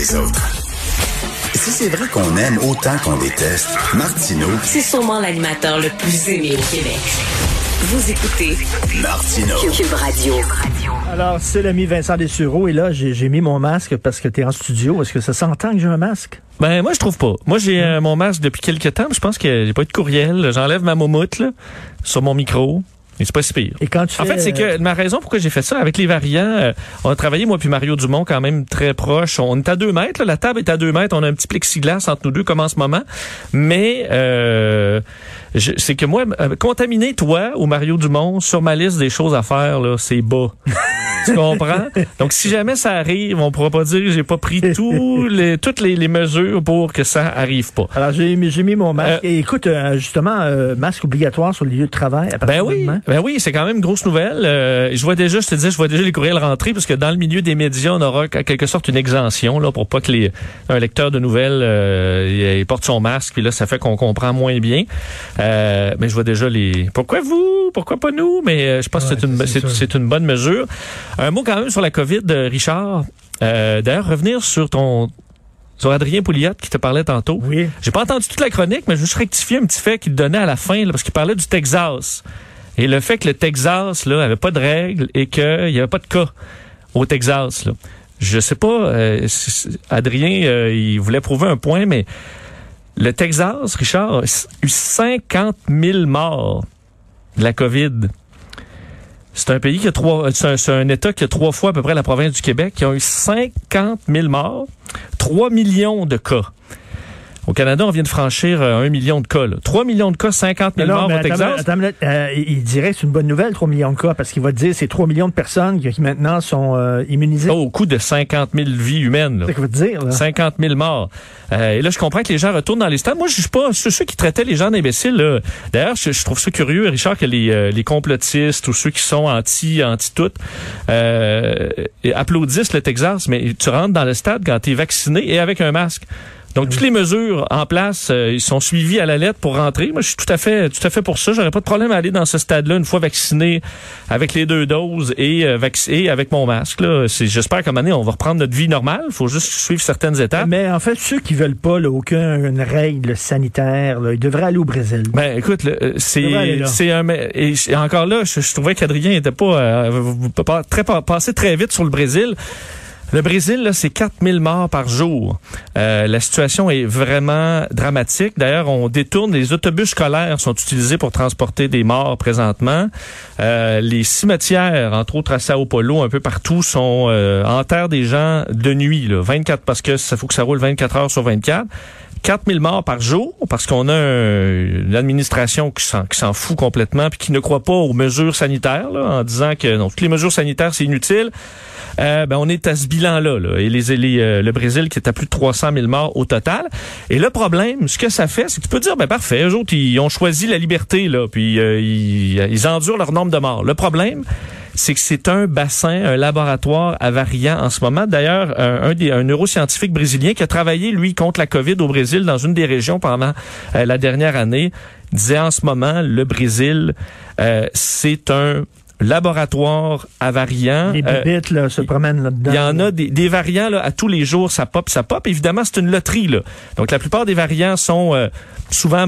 les autres. Si c'est vrai qu'on aime autant qu'on déteste, Martineau, C'est sûrement l'animateur le plus aimé au Québec. Vous écoutez Martineau. Cube Radio. Alors, c'est l'ami Vincent Dessureau, et là, j'ai j'ai mis mon masque parce que tu es en studio. Est-ce que ça s'entend que j'ai un masque? Ben moi je trouve pas. Moi j'ai euh, mon masque depuis quelques temps. mais Je pense que j'ai pas eu de courriel. J'enlève ma momoute là, sur mon micro. Et c'est pas si pire. Et quand tu En fais, fait, c'est euh, que ma raison pourquoi j'ai fait ça avec les variants, euh, on a travaillé moi puis Mario Dumont quand même très proche. On est à deux mètres, là, la table est à deux mètres. On a un petit plexiglas entre nous deux comme en ce moment. Mais euh, c'est que moi, euh, contaminer toi ou Mario Dumont sur ma liste des choses à faire là, c'est bas. tu comprends? Donc si jamais ça arrive, on pourra pas dire que j'ai pas pris tous les, toutes les, les mesures pour que ça arrive pas. Alors, j'ai mis, j'ai mis mon masque. Euh, et écoute, euh, justement, euh, masque obligatoire sur le lieu de travail. À Ben oui, ben oui, c'est quand même une grosse nouvelle. Euh, je vois déjà, je te dis, je vois déjà les courriels rentrer parce que dans le milieu des médias, on aura en quelque sorte une exemption là pour pas que les un lecteur de nouvelles euh, il, il porte son masque puis là ça fait qu'on comprend moins bien. Euh, mais je vois déjà les pourquoi vous, pourquoi pas nous, mais euh, je pense Ouais, que c'est une c'est une bonne mesure. Un mot quand même sur la Covid, euh, Richard. Euh, D'ailleurs, revenir sur ton sur Adrien Pouliot qui te parlait tantôt. Oui. J'ai pas entendu toute la chronique, mais je veux juste rectifier un petit fait qu'il donnait à la fin, là, parce qu'il parlait du Texas. Et le fait que le Texas, là, avait pas de règles et qu'il y avait pas de cas au Texas, là. Je sais pas, euh, Adrien, euh, il voulait prouver un point, mais le Texas, Richard, a eu 50 000 morts de la COVID. C'est un pays qui a trois, c'est un, c'est un État qui a trois fois à peu près la province du Québec, qui a eu 50 000 morts, 3 millions de cas. Au Canada, on vient de franchir euh, un million de cas. Là. 3 millions de cas, 50 000 Non, non, morts mais au Texas. attends. Euh, il dirait que c'est une bonne nouvelle, 3 millions de cas, parce qu'il va te dire que c'est 3 millions de personnes qui, maintenant sont euh, immunisées. Oh, au coût de 50 000 vies humaines. C'est ce qu'il va te dire. Là. 50 000 morts. Euh, et là, je comprends que les gens retournent dans les stades. Moi, je suis pas ceux, ceux qui traitaient les gens d'imbéciles. D'ailleurs, je, je trouve ça curieux, Richard, que les, les complotistes ou ceux qui sont anti anti tout euh, et applaudissent le Texas, mais tu rentres dans le stade quand tu es vacciné et avec un masque. Donc toutes les mesures en place, euh, ils sont suivis à la lettre pour rentrer. Moi, je suis tout à fait, tout à fait pour ça. J'aurais pas de problème à aller dans ce stade-là une fois vacciné avec les deux doses et euh, vacciné avec mon masque. Là, c'est, j'espère qu'à un moment donné, on va reprendre notre vie normale. Il faut juste suivre certaines étapes. Mais en fait, ceux qui veulent pas là, aucune règle sanitaire, là, ils devraient aller au Brésil. Ben écoute, le, euh, c'est c'est un et encore là, je, je trouvais qu'Adrien était pas, euh, pas très pas- passé très vite sur le Brésil. Le Brésil, là, c'est 4000 morts par jour. Euh, la situation est vraiment dramatique. D'ailleurs, on détourne, les autobus scolaires sont utilisés pour transporter des morts présentement. Euh, les cimetières, entre autres à Sao Paulo, un peu partout, sont euh, enterrent des gens de nuit, là, 24 parce que ça faut que ça roule 24 heures sur 24. 4000 morts par jour parce qu'on a un- une administration qui s'en, qui s'en fout complètement puis qui ne croit pas aux mesures sanitaires là, en disant que non, toutes les mesures sanitaires c'est inutile. Euh, ben on est à ce bilan-là. Là, et les, les, euh, le Brésil qui est à plus de 300 000 morts au total. Et le problème, ce que ça fait, c'est que tu peux dire, ben parfait, eux autres, ils ont choisi la liberté, là, puis euh, ils, ils endurent leur nombre de morts. Le problème, c'est que c'est un bassin, un laboratoire à variants en ce moment. D'ailleurs, des, un neuroscientifique brésilien qui a travaillé, lui, contre la COVID au Brésil dans une des régions pendant euh, la dernière année, disait en ce moment, le Brésil, euh, c'est un laboratoire à variants. Les Euh, bibites là, se promènent là-dedans. il y en a des, des variants là, à tous les jours, ça pop, ça pop. Évidemment, c'est une loterie. Là. Donc, la plupart des variants sont euh, souvent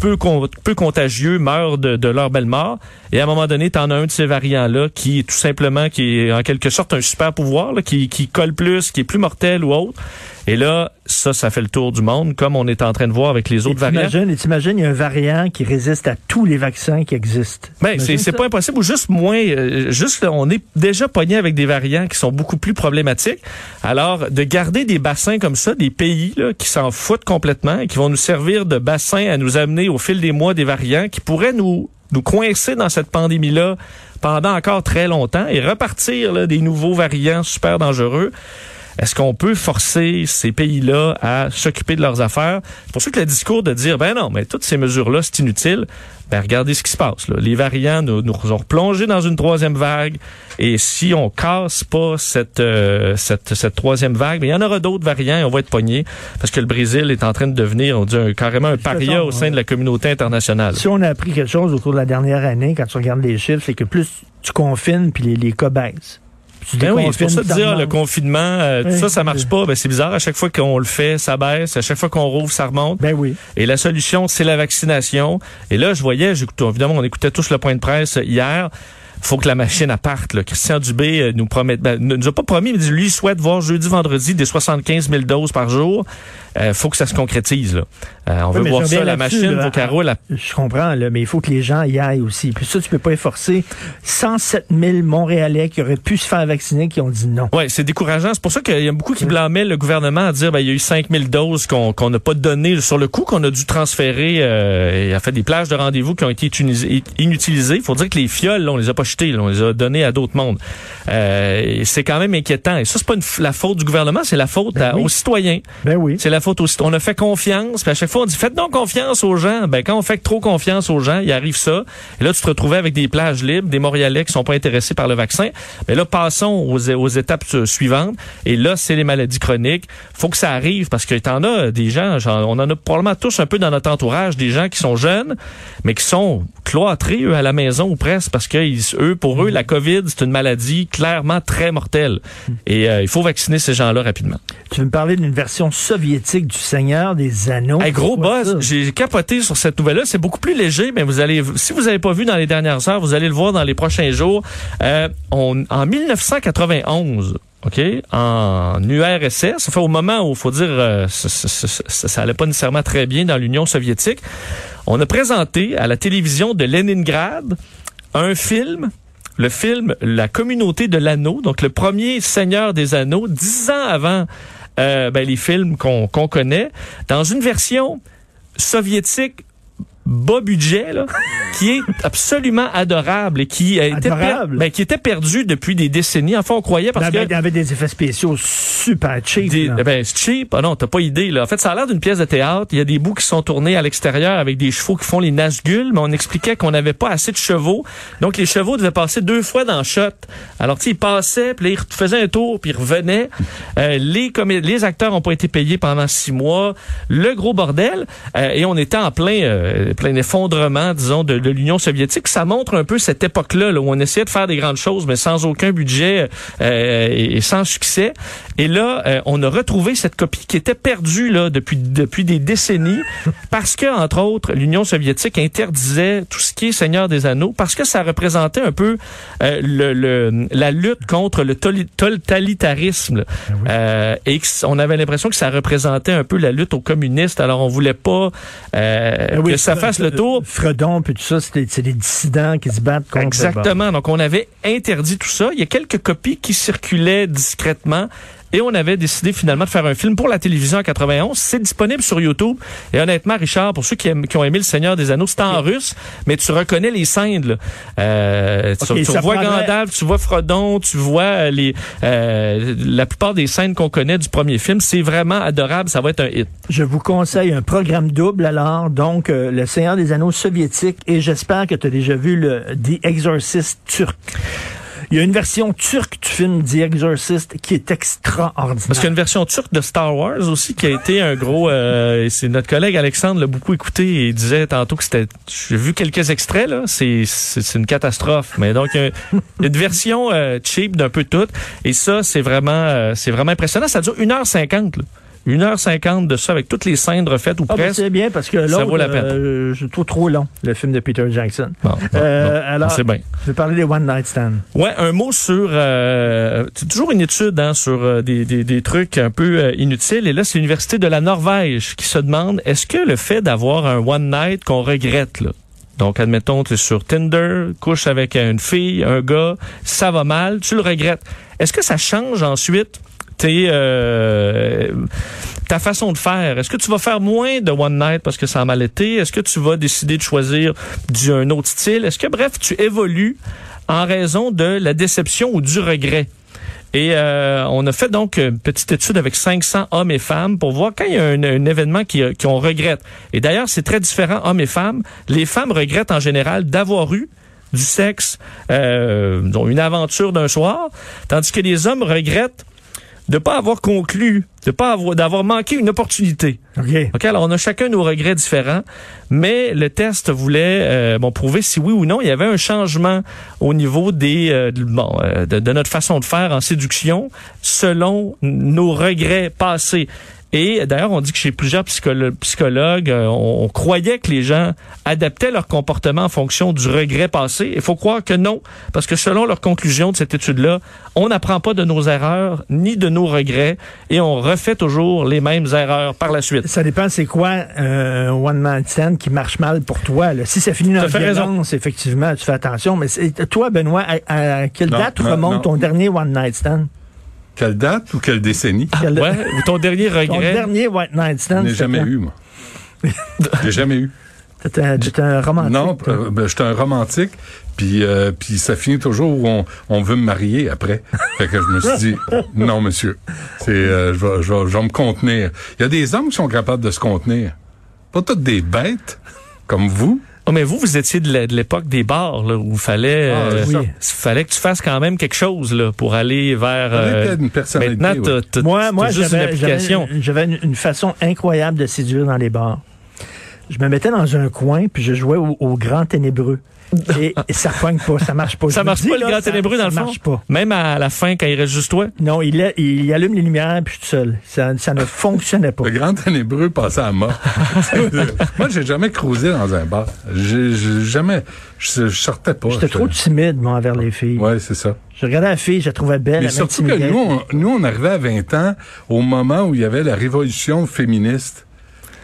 peu, con- peu contagieux, meurent de, de leur belle mort. Et à un moment donné, tu en as un de ces variants-là qui est tout simplement, qui est en quelque sorte un super pouvoir, là, qui, qui colle plus, qui est plus mortel ou autre. Et là, ça, ça fait le tour du monde, comme on est en train de voir avec les autres variants. t'imagines, et t'imagines, il y a un variant qui résiste à tous les vaccins qui existent. Ben, c'est, pas impossible ou juste moins, euh, juste on est déjà pogné avec des variants qui sont beaucoup plus problématiques. Alors, de garder des bassins comme ça, des pays là, qui s'en foutent complètement et qui vont nous servir de bassin à nous amener au fil des mois des variants qui pourraient nous nous coincer dans cette pandémie-là pendant encore très longtemps et repartir là, des nouveaux variants super dangereux. Est-ce qu'on peut forcer ces pays-là à s'occuper de leurs affaires? C'est pour ça que le discours de dire, ben non, mais toutes ces mesures-là, c'est inutile. Ben regardez ce qui se passe. Là. Les variants nous, nous ont replongé dans une troisième vague. Et si on casse pas cette, euh, cette, cette troisième vague, ben, il y en aura d'autres variants et on va être pogné parce que le Brésil est en train de devenir, on dit, un- carrément un paria façon, au sein ouais. de la communauté internationale. Si on a appris quelque chose au cours de la dernière année, quand tu regardes les chiffres, c'est que plus tu confines, puis les, les cas baissent. Tu Ben oui, c'est pour ça de dire le confinement, euh, Oui. ça, ça marche pas. Ben, c'est bizarre. À chaque fois qu'on le fait, ça baisse. À chaque fois qu'on rouvre, ça remonte. Ben oui. Et la solution, c'est la vaccination. Et là, je voyais, évidemment, on écoutait tous le point de presse hier. Faut que la machine à parte. Là. Christian Dubé euh, nous promet, ben, ne nous a pas promis, mais lui souhaite voir jeudi, vendredi des 75 000 doses par jour. Euh, faut que ça se concrétise. Là. Euh, on Oui, veut voir ça, la machine, là. à- Je comprends, là, mais il faut que les gens y aillent aussi. Puis ça, tu peux pas efforcer 107 000 Montréalais qui auraient pu se faire vacciner qui ont dit non. Ouais, c'est décourageant. C'est pour ça qu'il y a beaucoup qui blâmaient le gouvernement à dire ben, il y a eu 5000 doses qu'on qu'on n'a pas données sur le coup, qu'on a dû transférer. Euh, il y a fait des plages de rendez-vous qui ont été utilisées- inutilisées. Il faut dire que les fioles, là, on les a pas là, on les a données à d'autres mondes. Euh, c'est quand même inquiétant. Et ça, c'est pas une la faute du gouvernement, c'est la faute Ben à- oui. aux citoyens. Ben oui. C'est la faute aussi. On a fait confiance. Puis à chaque fois, on dit faites donc confiance aux gens. Ben quand on fait trop confiance aux gens, il arrive ça. Et là, tu te retrouvais avec des plages libres, des Montréalais qui sont pas intéressés par le vaccin. Mais là, passons aux, aux étapes euh, suivantes. Et là, c'est les maladies chroniques. Faut que ça arrive parce que t'en as des gens. on en a probablement tous un peu dans notre entourage des gens qui sont jeunes, mais qui sont cloîtrés eux à la maison ou presque parce que ils- eux, pour eux, la COVID, c'est une maladie clairement très mortelle. Et euh, il faut vacciner ces gens-là rapidement. Tu veux me parler d'une version soviétique du Seigneur des Anneaux? Hey, gros boss, j'ai capoté sur cette nouvelle-là. C'est beaucoup plus léger, mais vous allez, si vous n'avez pas vu dans les dernières heures, vous allez le voir dans les prochains jours. Euh, on, en 1991, OK, en URSS, fait au moment où, faut dire, euh, ça, ça, ça, ça, ça allait pas nécessairement très bien dans l'Union soviétique, on a présenté à la télévision de Leningrad un film le film La communauté de l'anneau, donc le premier Seigneur des Anneaux, dix ans avant euh, ben, les films qu'on qu'on connaît, dans une version soviétique bas budget là, qui est absolument adorable et qui a été per- Adorable? ben, qui était perdu depuis des décennies. Enfin, on croyait parce Ben, que ben, il y avait des effets spéciaux super cheap. des- là. ben, cheap. Ah non, t'as pas idée, là. En fait, ça a l'air d'une pièce de théâtre. Il y a des bouts qui sont tournés à l'extérieur avec des chevaux qui font les Nazgûl, mais on expliquait qu'on n'avait pas assez de chevaux. Donc, les chevaux devaient passer deux fois dans le shot. Alors, tu sais, ils passaient, puis ils faisaient un tour, puis ils revenaient. Euh, les, comé- les acteurs n'ont pas été payés pendant six mois. Le gros bordel. Euh, et on était en plein, euh, plein effondrement, disons, de, de l'Union soviétique. Ça montre un peu cette époque-là, là, où on essayait de faire des grandes choses, mais sans aucun budget euh, et, sans succès. Et là, euh, on a retrouvé cette copie qui était perdue là depuis depuis des décennies parce que entre autres l'Union soviétique interdisait tout ce qui est Seigneur des Anneaux parce que ça représentait un peu euh, le, le- la lutte contre le totalitarisme là. Euh, et on avait l'impression que ça représentait un peu la lutte aux communistes. Alors on voulait pas euh, Ben oui, que ça fasse le tour. Fredon, puis tout ça, c'est des dissidents qui se battent contre. Exactement. Donc, on avait interdit tout ça. Il y a quelques copies qui circulaient discrètement. Et on avait décidé finalement de faire un film pour la télévision en 91. C'est disponible sur YouTube. Et honnêtement, Richard, pour ceux qui, aiment- qui ont aimé Le Seigneur des Anneaux, c'est en russe, mais tu reconnais les scènes. Là. Euh, tu vois prendrait- Gandalf, tu vois Frodon, tu vois euh, les euh, la plupart des scènes qu'on connaît du premier film. C'est vraiment adorable. Ça va être un hit. Je vous conseille un programme double alors, donc euh, Le Seigneur des Anneaux soviétique et j'espère que tu as déjà vu le The Exorcist turc. Il y a une version turque du film The Exorcist qui est extraordinaire. Parce qu'il y a une version turque de Star Wars aussi qui a été un gros. euh, c'est notre collègue Alexandre l'a beaucoup écouté et il disait tantôt que c'était. J'ai vu quelques extraits là, c'est c'est une catastrophe. Mais donc il y a une version euh, cheap d'un peu tout et ça c'est vraiment euh, c'est vraiment impressionnant. Ça dure 1h50 là. 1h50 de ça avec toutes les scènes refaites ou Ah, ben, presque. c'est bien parce que Ça l'autre, vaut la peine. euh, je trouve trop long, le film de Peter Jackson. Bon, bon, Euh, bon, alors- c'est bien. Je vais parler des One Night Stand. Ouais, un mot sur euh, c'est toujours une étude hein, sur euh, des, des, des trucs un peu euh, inutiles. Et là, c'est l'université de la Norvège qui se demande est-ce que le fait d'avoir un one night qu'on regrette là? Donc, admettons, tu es sur Tinder, couche avec une fille, un gars, ça va mal, tu le regrettes. Est-ce que ça change ensuite euh, ta façon de faire? Est-ce que tu vas faire moins de one night parce que ça a mal été? Est-ce que tu vas décider de choisir du, un autre style? Est-ce que, bref, tu évolues en raison de la déception ou du regret? Et euh, on a fait donc une petite étude avec 500 hommes et femmes pour voir quand il y a un, événement qui, qu'on regrette. Et d'ailleurs, c'est très différent, hommes et femmes. Les femmes regrettent en général d'avoir eu du sexe, euh, une aventure d'un soir, tandis que les hommes regrettent de pas avoir conclu, de pas avoir, d'avoir manqué une opportunité. OK. OK, alors on a chacun nos regrets différents, mais le test voulait euh, bon prouver si oui ou non il y avait un changement au niveau des euh, de- bon euh, de, de notre façon de faire en séduction selon nos regrets passés. Et d'ailleurs, on dit que chez plusieurs psycholo- psychologues, euh, on, on croyait que les gens adaptaient leur comportement en fonction du regret passé. Il faut croire que non, parce que selon leur conclusion de cette étude-là, on n'apprend pas de nos erreurs ni de nos regrets et on refait toujours les mêmes erreurs par la suite. Ça dépend, c'est quoi euh, un one man stand qui marche mal pour toi. Là? Si ça finit dans raison. violence, effectivement, tu fais attention. Mais toi, Benoît, à, à quelle Non, date non, remonte non. ton dernier one night stand? Quelle date ou quelle décennie? Quel- Ouais, ou ton dernier Ton regret? dernier one night Je stand? n'ai c'était jamais eu, moi. J'ai jamais eu. T'étais un, romantique. Non, euh, ben, j'étais un romantique, puis euh, puis ça finit toujours où on, on veut me marier après. Fait que je me suis dit, non, monsieur, c'est, euh, je, vais, je, vais, je vais me contenir. Il y a des hommes qui sont capables de se contenir. Pas toutes des bêtes, comme vous. Oh, mais vous, vous étiez de l'é- de l'époque des bars, là, où il fallait, Ah, euh, oui. fallait que tu fasses quand même quelque chose là, pour aller vers. Euh, une personnalité, maintenant, ouais. t'as- Moi, moi juste une j'avais, j'avais, application. j'avais une, une façon incroyable de séduire dans les bars. Je me mettais dans un coin, puis je jouais au, au grand ténébreux. Et, et ça poigne pas, ça marche pas. Ça marche dis, pas le là, grand ça- ténébreux dans ça le fond? marche pas. Même à la fin, quand il reste juste toi? Non, il, a- il allume les lumières, puis je suis tout seul. Ça, ça ne fonctionnait pas. Le grand ténébreux passait à mort. moi, j'ai jamais cruisé dans un bar. J'ai j'ai jamais, je, je sortais pas. J'étais trop timide, moi, envers les filles. Ouais, c'est ça. Je regardais la fille, je la trouvais belle, Mais elle surtout que m'intimidait. nous on, nous, on arrivait à 20 ans au moment où il y avait la révolution féministe.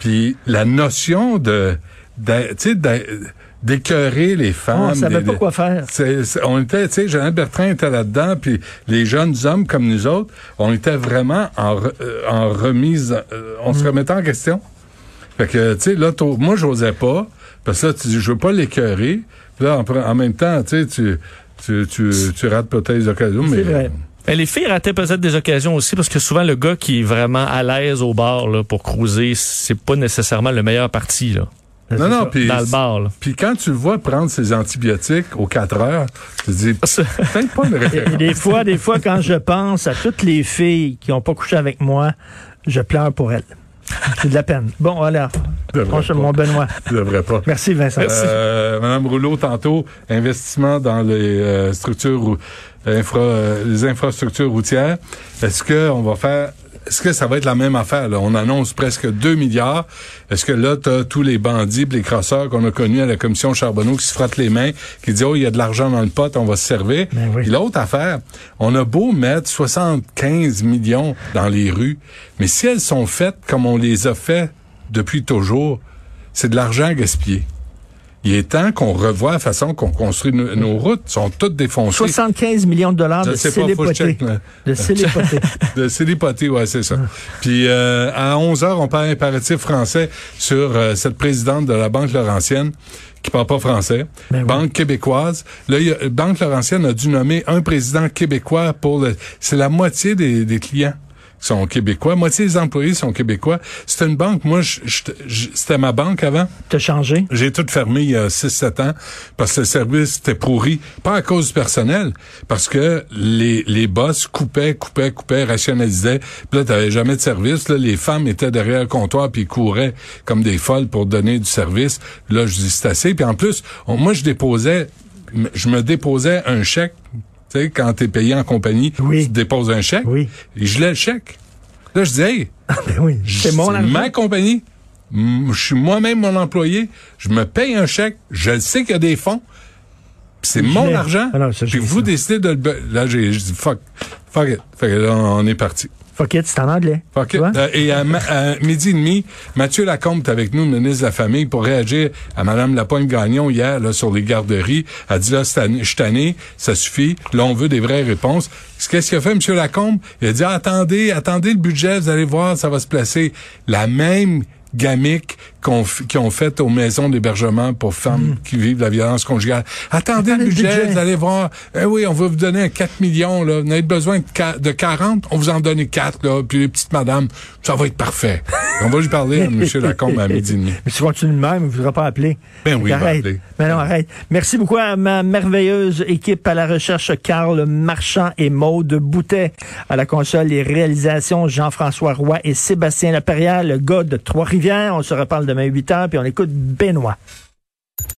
Puis la notion de, de tu sais, d'écœurer les femmes. on savait des- pas quoi faire. on était, tu sais, Jean Bertrand était là-dedans, puis les jeunes hommes comme nous autres, on était vraiment en, re- euh, en remise, euh, on Mm. se remettait en question. Fait que, tu sais, là, moi, j'osais pas, parce que là, tu dis, je veux pas l'écœurer. Puis là, en, même temps, tu sais, tu, tu, tu, tu rates peut-être les occasions, mais... Vrai. Mais les filles rataient peut-être des occasions aussi, parce que souvent, le gars qui est vraiment à l'aise au bar là, pour cruiser, c'est pas nécessairement le meilleur parti là, Non, non, ça. puis dans le bar. Là. Puis quand tu le vois prendre ses antibiotiques aux 4 heures, tu te dis, peut-être pas une référence. et des fois, des fois, quand je pense à toutes les filles qui ont pas couché avec moi, je pleure pour elles. C'est de la peine. Bon, voilà. Franchement, mon Benoît. Tu devrais pas. Merci, Vincent. Euh, Madame Rouleau, tantôt, investissement dans les euh, structures, rou- infra, euh, les infrastructures routières. Est-ce que on va faire est-ce que ça va être la même affaire? Là? On annonce presque 2 milliards. Est-ce que là, tu as tous les bandits, les crosseurs qu'on a connus à la commission Charbonneau qui se frottent les mains, qui disent, oh, il y a de l'argent dans le pot, on va se servir? Ben oui. L'autre affaire, on a beau mettre 75 millions dans les rues, mais si elles sont faites comme on les a fait depuis toujours, c'est de l'argent gaspillé. Il est temps qu'on revoie la façon qu'on construit no- nos routes. Elles sont toutes défoncées. 75 millions de dollars de célépoté. De célépoté. De célépoté, ouais, c'est ça. Puis euh, à 11 heures, on parle impératif français sur euh, cette présidente de la Banque Laurentienne qui parle pas français, Ben oui. Banque québécoise. Là, il y a- Banque Laurentienne a dû nommer un président québécois pour le... C'est la moitié des, des clients sont québécois, moitié des employés sont québécois. C'est une banque, moi, je- je- je- c'était ma banque avant. T'as changé? J'ai tout fermé il y a 6-7 ans parce que le service était pourri. Pas à cause du personnel, parce que les, les boss coupaient, coupaient, coupaient, rationalisaient. Puis là, t'avais jamais de service. Là, les femmes étaient derrière le comptoir puis couraient comme des folles pour donner du service. Là, je dis c'est assez. Puis en plus, on- moi, je déposais, je me déposais un chèque. Tu sais, quand t'es payé en compagnie, Oui. tu déposes un chèque. Oui. Et je l'ai le chèque. Là, je dis, hey, Ben oui. C'est mon argent. ma compagnie. Je suis moi-même mon employé. Je me paye un chèque. Je sais qu'il y a des fonds. C'est mon argent. Ah non, Puis vous ça. décidez de le... Là, j'ai dit fuck. Fuck it. Fait que là, on est parti. Fuck it, c'est en anglais. Fuck it. Euh, et à, midi et demi, Mathieu Lacombe est avec nous, le ministre de la Famille, pour réagir à Mme Lapointe-Gagnon hier là, sur les garderies. Elle dit là, je suis tanné, ça suffit. Là, on veut des vraies réponses. Qu'est-ce qu'il a fait, M. Lacombe? Il a dit, attendez, attendez le budget, vous allez voir, ça va se placer. La même gamique qu'on qu'ils ont fait aux maisons d'hébergement pour femmes qui vivent la violence conjugale. Attendez, le budget, vous allez voir. Eh oui, on va vous donner un 4 millions, là. Vous avez besoin de, qua- de 40, on vous en donne 4, là. Puis les petites madames, ça va être parfait. on va lui parler à M. Lacombe à midi et demi. Mais si tu continues de même, il ne voudra pas appeler. Ben oui, arrête. appeler. Mais non, arrête. Merci beaucoup à ma merveilleuse équipe à la recherche, Carl Marchand et Maude Boutet. À la console, les réalisations, Jean-François Roy et Sébastien Laperrière, le gars de Trois-Rivières. On se reparle demain 8 h puis on écoute Benoît.